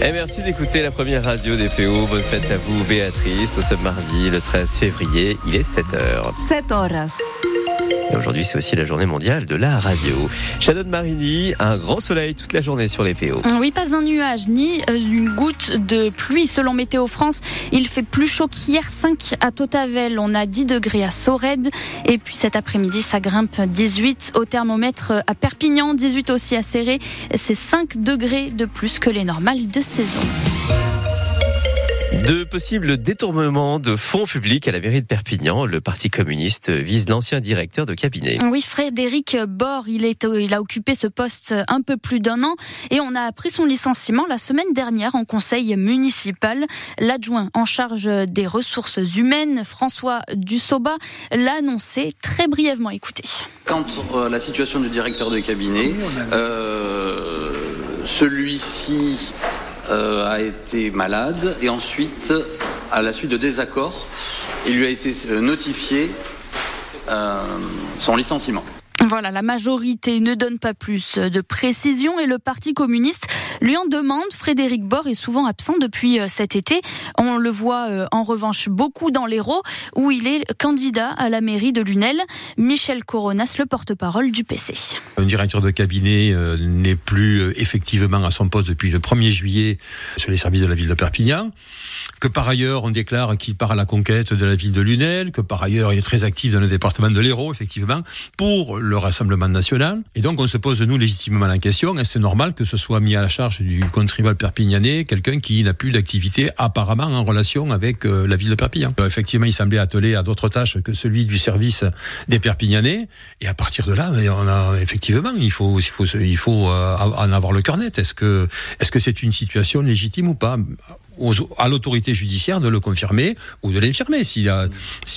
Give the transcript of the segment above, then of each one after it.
Et merci d'écouter la première radio des PO. Bonne fête à vous, Béatrice. Sommes mardi, le 13 février. Il est 7h. 7 horas. Aujourd'hui, c'est aussi la journée mondiale de la radio. Shannon Marini, un grand soleil toute la journée sur les PO. Oui, pas un nuage, ni euh, une goutte de pluie selon Météo France. Il fait plus chaud qu'hier, 5 à Totavel. On a 10 degrés à Sorède. Et puis cet après-midi, ça grimpe 18 au thermomètre à Perpignan, 18 aussi à Serré. C'est 5 degrés de plus que les normales de saison. De possibles détournements de fonds publics à la mairie de Perpignan, le Parti communiste vise l'ancien directeur de cabinet. Oui, Frédéric Bord, il, est, il a occupé ce poste un peu plus d'un an et on a appris son licenciement la semaine dernière en conseil municipal. L'adjoint en charge des ressources humaines, François Dussoba, l'a annoncé très brièvement. Écoutez. Quand euh, la situation du directeur de cabinet, euh, celui-ci euh, a été malade et ensuite, à la suite de désaccords, il lui a été euh, notifié euh, son licenciement. Voilà, la majorité ne donne pas plus de précision et le Parti communiste lui en demande. Frédéric Bord est souvent absent depuis cet été. On le voit en revanche beaucoup dans l'Hérault où il est candidat à la mairie de Lunel. Michel Coronas, le porte-parole du PC. Un directeur de cabinet n'est plus effectivement à son poste depuis le 1er juillet sur les services de la ville de Perpignan que par ailleurs on déclare qu'il part à la conquête de la ville de Lunel, que par ailleurs il est très actif dans le département de l'Hérault, effectivement, pour le Rassemblement national. Et donc on se pose nous légitimement la question, est-ce normal que ce soit mis à la charge du contribuable perpignanais quelqu'un qui n'a plus d'activité apparemment en relation avec euh, la ville de Perpignan? Euh, Effectivement, il semblait attelé à d'autres tâches que celui du service des Perpignanais. Et à partir de là, on a effectivement, il faut, il faut, il faut euh, en avoir le cœur net. Est-ce que, est-ce que c'est une situation légitime ou pas? À l'autorité judiciaire de le confirmer ou de l'infirmer. S'il y, a,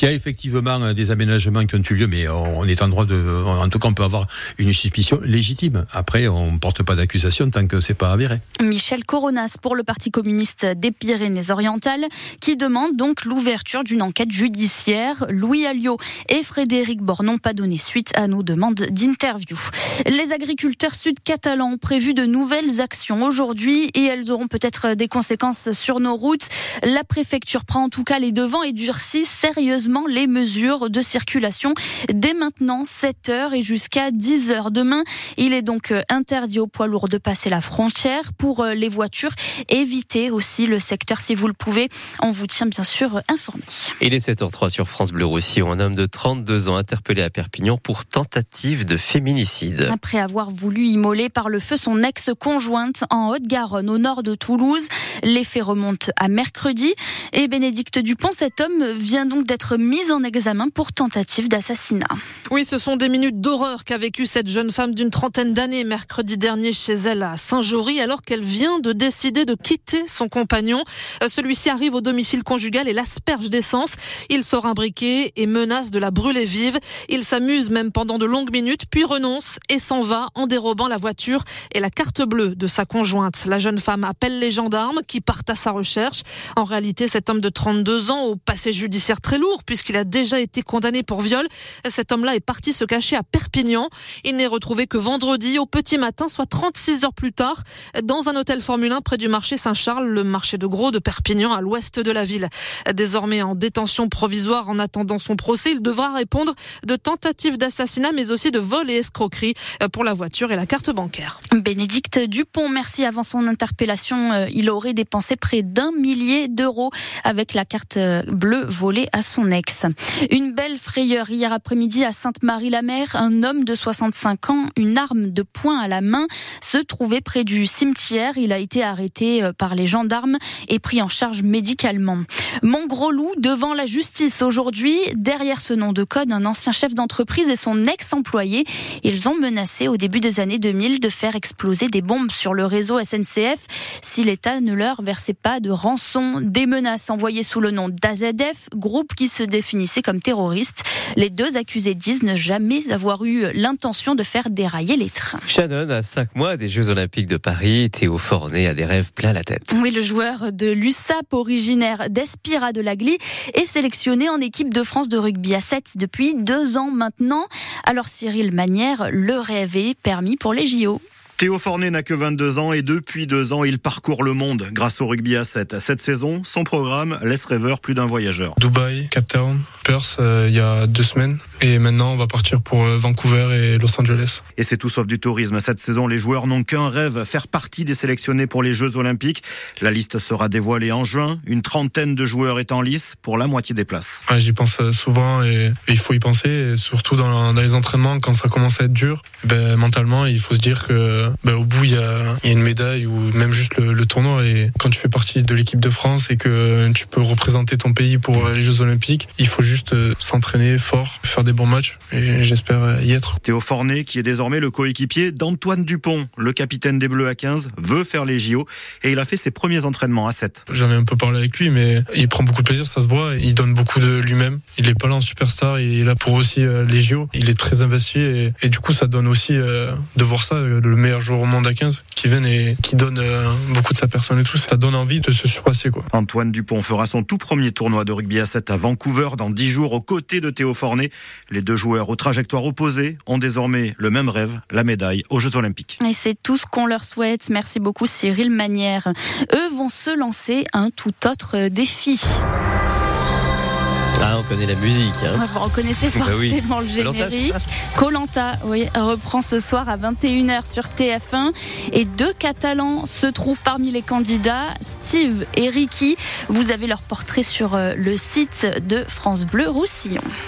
a effectivement des aménagements qui ont eu lieu, mais on est en droit de, en tout cas, on peut avoir une suspicion légitime. Après, on ne porte pas d'accusation tant que c'est pas avéré. Michel Coronas pour le Parti communiste des Pyrénées-Orientales, qui demande donc l'ouverture d'une enquête judiciaire. Louis Alliot et Frédéric Bord n'ont pas donné suite à nos demandes d'interview. Les agriculteurs sud-catalans ont prévu de nouvelles actions aujourd'hui et elles auront peut-être des conséquences nos routes. La préfecture prend en tout cas les devants et durcit sérieusement les mesures de circulation dès maintenant 7 heures et jusqu'à 10 heures demain. Il est donc euh, interdit aux poids lourds de passer la frontière pour euh, les voitures. Évitez aussi le secteur si vous le pouvez. On vous tient bien sûr informé. Il est 7h03 sur France Bleu Roussillon. Un homme de 32 ans interpellé à Perpignan pour tentative de féminicide. Après avoir voulu immoler par le feu son ex-conjointe en Haute-Garonne au nord de Toulouse, les faits remonte à mercredi. Et Bénédicte Dupont, cet homme vient donc d'être mis en examen pour tentative d'assassinat. Oui, ce sont des minutes d'horreur qu'a vécu cette jeune femme d'une trentaine d'années mercredi dernier chez elle à Saint-Jory alors qu'elle vient de décider de quitter son compagnon. Euh, celui-ci arrive au domicile conjugal et l'asperge d'essence. Il sort un briquet et menace de la brûler vive. Il s'amuse même pendant de longues minutes puis renonce et s'en va en dérobant la voiture et la carte bleue de sa conjointe. La jeune femme appelle les gendarmes qui partent à sa recherche. En réalité, cet homme de 32 ans, au passé judiciaire très lourd, puisqu'il a déjà été condamné pour viol, cet homme-là est parti se cacher à Perpignan. Il n'est retrouvé que vendredi au petit matin, soit 36 heures plus tard, dans un hôtel Formule 1 près du marché Saint-Charles, le marché de gros de Perpignan, à l'ouest de la ville. Désormais en détention provisoire en attendant son procès, il devra répondre de tentative d'assassinat, mais aussi de vol et escroquerie pour la voiture et la carte bancaire. Bénédicte Dupont, merci. Avant son interpellation, euh, il aurait dépensé près d'un millier d'euros avec la carte bleue volée à son ex. Une belle frayeur hier après-midi à Sainte-Marie-la-Mer. Un homme de 65 ans, une arme de poing à la main, se trouvait près du cimetière. Il a été arrêté euh, par les gendarmes et pris en charge médicalement. Mon gros loup devant la justice aujourd'hui. Derrière ce nom de code, un ancien chef d'entreprise et son ex-employé. Ils ont menacé au début des années 2000 de faire exploser des bombes sur le réseau SNCF si l'État ne leur versait pas de rançon, des menaces envoyées sous le nom d'AZF, groupe qui se définissait comme terroriste. Les deux accusés disent ne jamais avoir eu l'intention de faire dérailler les trains. Shannon, à 5 mois des Jeux Olympiques de Paris, Théo Fornet a des rêves plein la tête. Oui, le joueur de l'USAP, originaire d'Espira de Lagly, est sélectionné en équipe de France de rugby à 7 depuis deux ans maintenant. Alors Cyril Manière, le rêve est permis pour les JO. Théo Fornet n'a que 22 ans et depuis deux ans, il parcourt le monde grâce au rugby à 7. Cette saison, son programme laisse rêveur plus d'un voyageur. Dubaï, Cape Town, Perth, euh, il y a deux semaines. Et maintenant, on va partir pour euh, Vancouver et Los Angeles. Et c'est tout sauf du tourisme. Cette saison, les joueurs n'ont qu'un rêve, faire partie des sélectionnés pour les Jeux Olympiques. La liste sera dévoilée en juin. Une trentaine de joueurs est en lice pour la moitié des places. J'y pense euh, souvent et, il faut y penser. Et surtout dans, dans, les entraînements, quand ça commence à être dur, ben, mentalement, il faut se dire que bah, au bout il y a, y a, une médaille ou même juste le, le, tournoi. Et quand tu fais partie de l'équipe de France et que tu peux représenter ton pays pour les Jeux Olympiques il faut juste euh, s'entraîner fort faire des bons matchs et j'espère y être. Théo Fornet qui est désormais le coéquipier d'Antoine Dupont le capitaine des Bleus à 15 veut faire les JO et il a fait ses premiers entraînements à 7 j'en ai un peu parlé avec lui mais il prend beaucoup de plaisir ça se voit. Il donne beaucoup de lui-même. Il est pas là en superstar il est là pour aussi euh, les JO il est très investi et, et du coup ça donne aussi euh, de voir ça le meilleur joueur au monde à 15 qui viennent et qui donne euh, beaucoup de sa personne et tout. Ça donne envie de se surpasser. Quoi. Antoine Dupont fera son tout premier tournoi de rugby à 7 à Vancouver dans 10 jours aux côtés de Théo Fornet. Les deux joueurs aux trajectoires opposées ont désormais le même rêve, la médaille aux Jeux Olympiques. Et c'est tout ce qu'on leur souhaite. Merci beaucoup Cyril Manière. Eux vont se lancer un tout autre défi. Ah, on connaît la musique. Hein. Vous reconnaissez forcément bah oui. le générique. Colanta, oui, reprend ce soir à 21h sur TF1. Et deux Catalans se trouvent parmi les candidats, Steve et Ricky. Vous avez leur portrait sur le site de France Bleu Roussillon.